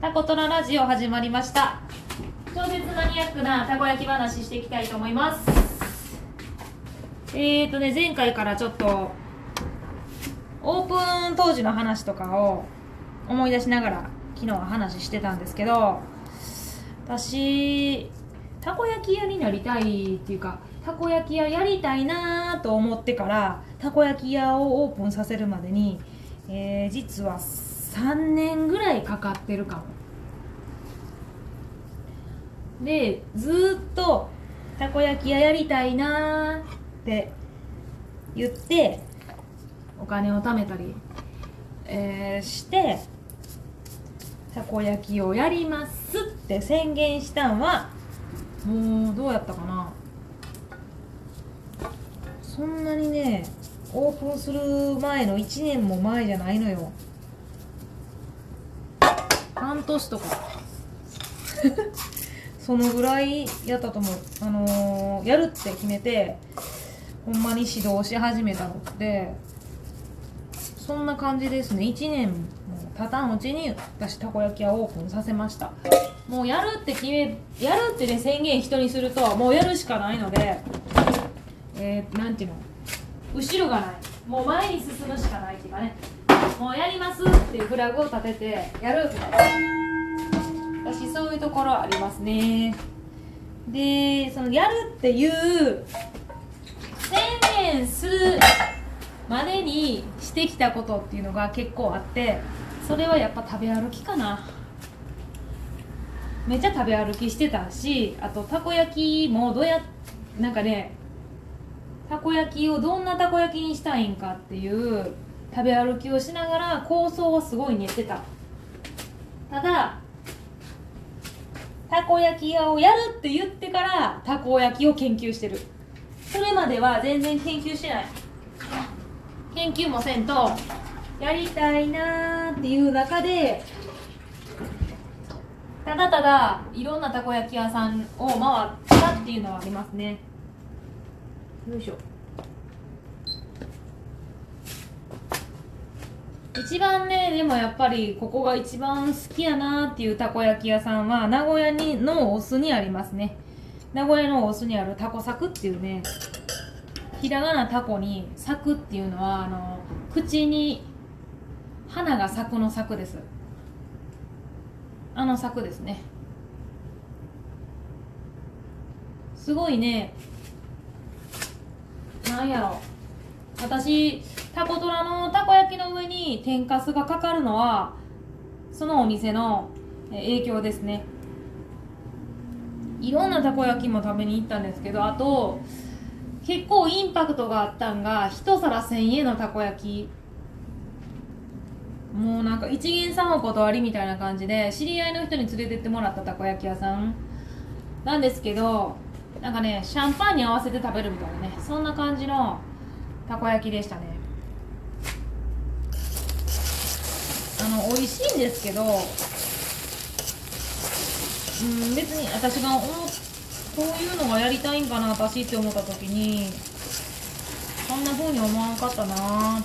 タコトララジオ始まりました。超絶マニアックなたこ焼き話していきたいと思います。えーとね前回からちょっとオープン当時の話とかを思い出しながら昨日は話してたんですけど私たこ焼き屋になりたいっていうかたこ焼き屋やりたいなと思ってからたこ焼き屋をオープンさせるまでに、えー実は3年ぐらいかかってるかも。でずっとたこ焼き屋やりたいなーって言ってお金を貯めたり、えーしてたこ焼きをやりますって宣言したんはもうどうやったかな。そんなにねオープンする前の1年も前じゃないのよ。半年とか。そのぐらいやったと思う。あのーやるって決めてほんまに指導し始めたのってそんな感じですね。1年も経たんうちに私たこ焼き屋オープンさせました。もうやるって決めやるってね宣言人にするともうやるしかないのでえー、ていうの？後ろがない。もう前に進むしかないっていうかね。もうやりますっていうフラグを立ててやるみたいな。私そういうところありますね。でそのやるっていう宣言するまでにしてきたことっていうのが結構あってそれはやっぱ食べ歩きかな。めっちゃ食べ歩きしてたしあとたこ焼きもどうやなんかねたこ焼きをどんなたこ焼きにしたいんかっていう食べ歩きをしながら構想をすごい練ってた。ただたこ焼き屋をやるって言ってからたこ焼きを研究してる。それまでは全然研究してない。研究もせんとやりたいなーっていう中でただただいろんなたこ焼き屋さんを回ったっていうのはありますね。よいしょ。一番ねでもやっぱりここが一番好きやなっていうたこ焼き屋さんは名古屋にのお酢にありますね。名古屋のお酢にあるたこさくっていうねひらがなたこに咲くっていうのはあの口に花が咲くの咲くです。あの咲くですね。すごいね。なんやろ。私タコトラのたこ焼きの上に天かすがかかるのはそのお店の影響ですね。いろんなたこ焼きも食べに行ったんですけどあと結構インパクトがあったんが一皿1000円のたこ焼き。もうなんか一元さんお断りみたいな感じで知り合いの人に連れてってもらったたこ焼き屋さん。なんですけどなんかねシャンパンに合わせて食べるみたいなねそんな感じのたこ焼きでしたね。あの美味しいんですけどうん別に私が思こういうのがやりたいんかな私って思った時にそんな風に思わんかったな。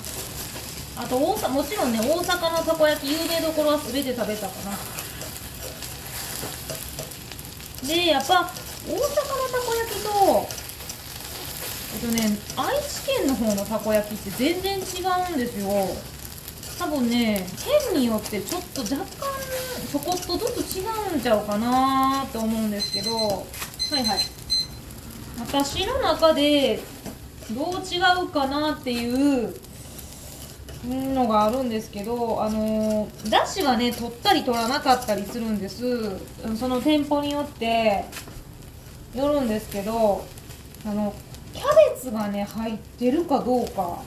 あと大阪もちろんね大阪のたこ焼き有名どころは全て食べたかな。でやっぱ大阪のたこ焼きとえっとね愛知県の方のたこ焼きって全然違うんですよ。多分ね県によってちょっと若干ちょこっとずつ違うんちゃうかなと思うんですけど。はいはい。私の中でどう違うかなっていうのがあるんですけどあのだしはね取ったり取らなかったりするんです。その店舗によってよるんですけどあのキャベツがね入ってるかどうか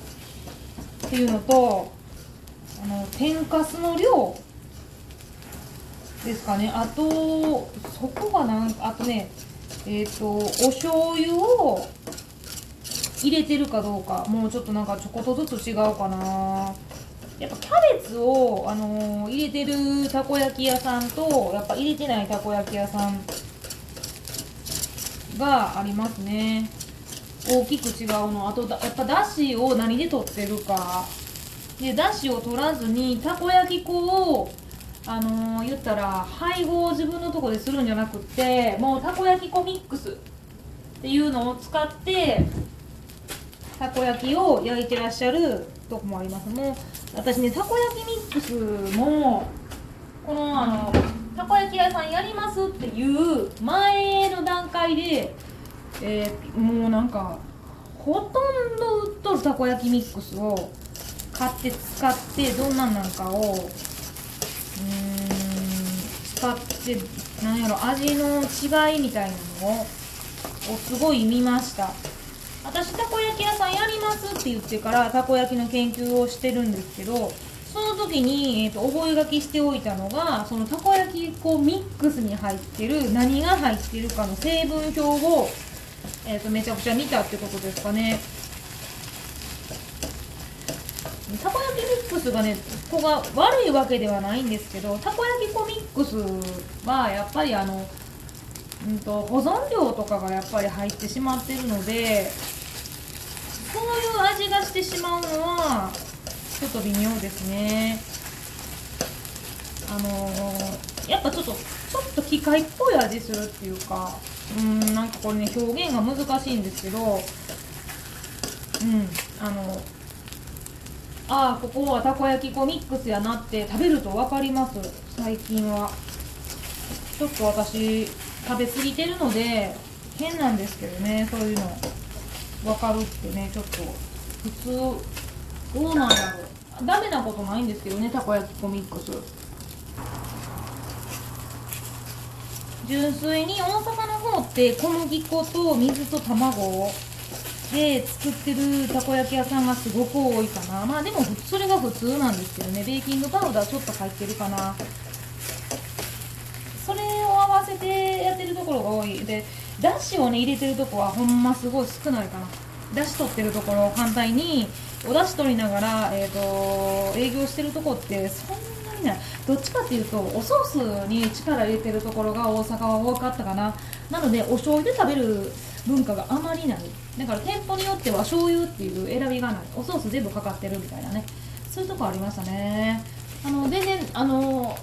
っていうのとあの天かすの量ですかね。あとそこがなんかあとねえっ、とお醤油を入れてるかどうか。もうちょっとなんかちょこっとずつ違うかな。やっぱキャベツを、あのー入れてるたこ焼き屋さんとやっぱ入れてないたこ焼き屋さんがありますね。大きく違うの。あとやっぱだしを何で取ってるか。でだしを取らずにたこ焼き粉をあのー言ったら配合を自分のとこでするんじゃなくってもうたこ焼き粉ミックスっていうのを使ってたこ焼きを焼いてらっしゃるとこもありますもう私ねたこ焼きミックスもこのあのたこ焼き屋さんやりますっていう前の段階で、えーもうなんかほとんど売っとるたこ焼きミックスを買って使ってどんなんなんかをうーん使ってなんやろ味の違いみたいなのをすごい見ました。私たこ焼き屋さんやりますって言ってからたこ焼きの研究をしてるんですけどその時に、えー、と覚書きしておいたのがそのたこ焼きこうミックスに入ってる何が入ってるかの成分表を、えー、とめちゃくちゃ見たってことですかね。たこ焼きミックスがねここが悪いわけではないんですけどたこ焼き粉ミックスはやっぱりあのうんと保存料とかがやっぱり入ってしまってるのでそういう味がしてしまうのはちょっと微妙ですね。あのーやっぱちょっとちょっと機械っぽい味するっていうかうんなんかこれね表現が難しいんですけどうんあのああここはたこ焼き粉ミックスやなって食べると分かります。最近は。ちょっと私食べ過ぎてるので変なんですけどね。そういうの分かるってね。ちょっと普通どうなんやろうダメなことないんですけどねたこ焼き粉ミックス。純粋に大阪の方って小麦粉と水と卵で作ってるたこ焼き屋さんがすごく多いかな。まあでもそれが普通なんですけどね。ベーキングパウダーちょっと入ってるかな。それを合わせてやってるところが多い。でだしをね入れてるとこはほんますごい少ないかな。だし取ってるところ反対におだし取りながら、えー、と営業してるとこってそんなにない。どっちかっていうとおソースに力入れてるところが大阪は多かったかな。なのでお醤油で食べる文化があまりない。だから店舗によっては醤油っていう選びがない。おソース全部かかってるみたいなね。そういうとこありましたね。あの全然あの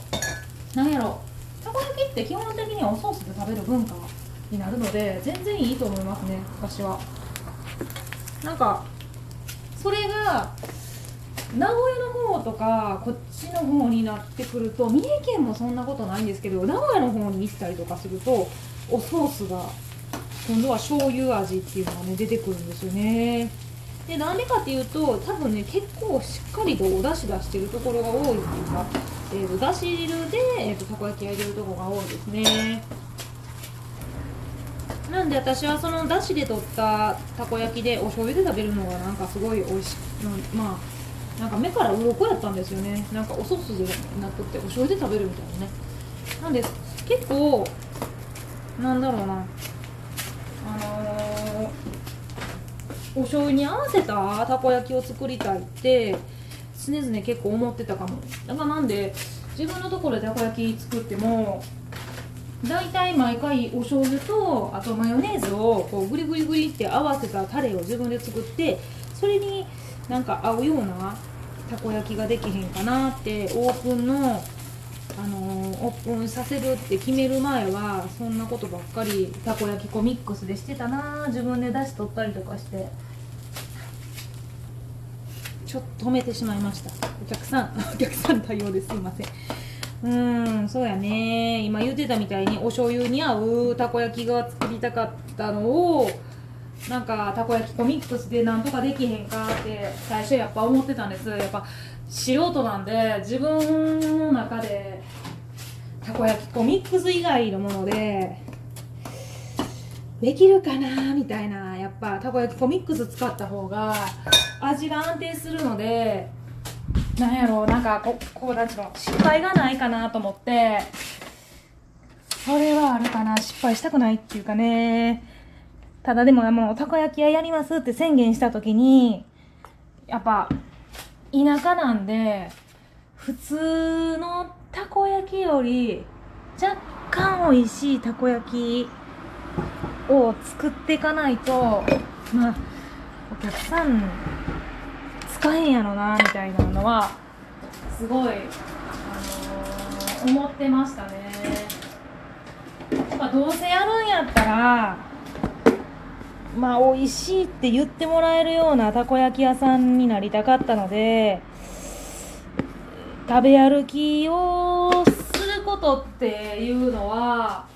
なんやろ。たこ焼きって基本的にはおソースで食べる文化になるので全然いいと思いますね。私は。なんかそれが名古屋の方とかこっちの方になってくると三重県もそんなことないんですけど名古屋の方に行ったりとかするとおソースが今度は醤油味っていうのがね出てくるんですよね。でなんでかっていうと多分ね結構しっかりとお出汁出してるところが多いっていうか、えー、とだし汁で、えー、とたこ焼き焼いてるところが多いですね。なんで私はそのだしで取ったたこ焼きでお醤油で食べるのがなんかすごい美味しいまあなんか目から鱗やったんですよね。なんかおソースでなっとってお醤油で食べるみたいなね。なんで結構なんだろうな。のお醤油に合わせたたこ焼きを作りたいって常々結構思ってたかも。だからなんで自分のところでたこ焼き作っても大体毎回お醤油とあとマヨネーズをこうグリグリグリって合わせたタレを自分で作ってそれになんか合うようなたこ焼きができへんかなってオープンのあのオープンさせるって決める前はそんなことばっかりたこ焼き粉ミックスでしてたな自分で出し取ったりとかして。ちょっと止めてしまいました。お客さん。お客さん対応ですいません。うんそうやね。今言ってたみたいにお醤油に合うたこ焼きが作りたかったのをなんかたこ焼き粉ミックスでなんとかできへんかって最初やっぱ思ってたんです。やっぱ素人なんで自分の中でたこ焼き粉ミックス以外のものでできるかなみたいなやっぱたこ焼き粉ミックス使った方が味が安定するのでなんやろうなんかここうなんちの失敗がないかなと思ってそれはあるかな失敗したくないっていうかね。ただでももうたこ焼き屋やりますって宣言した時にやっぱ田舎なんで普通のたこ焼きより若干美味しいたこ焼きを作っていかないとまあお客さん使えんやろなみたいなのはすごい、あのー思ってましたね。まあどうせやるんやったらまあ美味しいって言ってもらえるようなたこ焼き屋さんになりたかったので食べ歩きをすることっていうのは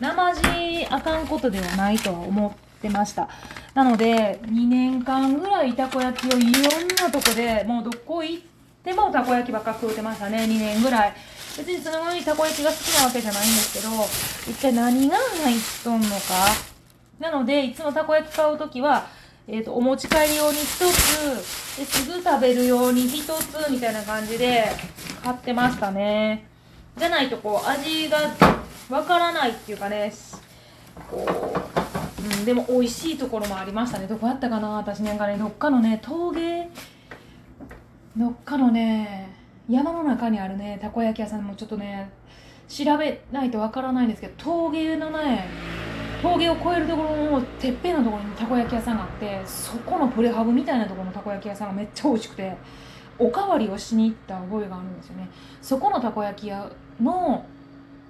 生地あかんことではないとは思ってました。なので2年間ぐらいたこ焼きをいろんなとこでもうどこ行ってもたこ焼きばっか食うてましたね2年ぐらい。別にそのままにたこ焼きが好きなわけじゃないんですけど一体何が入っとんのかなのでいつもたこ焼き買う時はえーと、お持ち帰り用に1つですぐ食べるように1つみたいな感じで買ってましたね。じゃないとこう味がわからないっていうかねこう、うん、でも美味しいところもありましたね。どこやったかな私なんかねどっかのね陶芸どっかのね山の中にあるねたこ焼き屋さんもちょっとね調べないとわからないんですけど陶芸のね峠を越えるところのてっぺんのところにたこ焼き屋さんがあってそこのプレハブみたいなところのたこ焼き屋さんがめっちゃ美味しくておかわりをしに行った覚えがあるんですよね。そこのたこ焼き屋の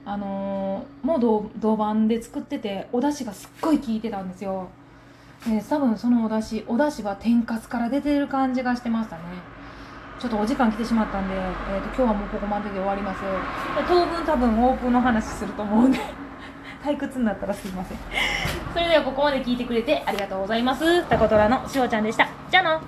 あのー、もう銅板で作っててお出汁がすっごい効いてたんですよ。で多分そのお出汁お出汁は天かすから出てる感じがしてましたね。ちょっとお時間来てしまったんで、えーと、今日はもうここまでで終わります。当分多分オープンの話すると思うんで。退屈になったらすいません。それではここまで聞いてくれてありがとうございます。タコトラのしおちゃんでした。じゃあの